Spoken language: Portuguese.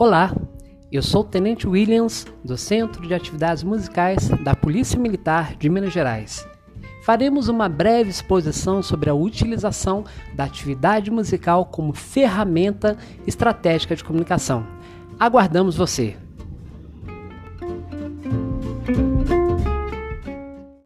Olá, eu sou o Tenente Williams, do Centro de Atividades Musicais da Polícia Militar de Minas Gerais. Faremos uma breve exposição sobre a utilização da atividade musical como ferramenta estratégica de comunicação. Aguardamos você!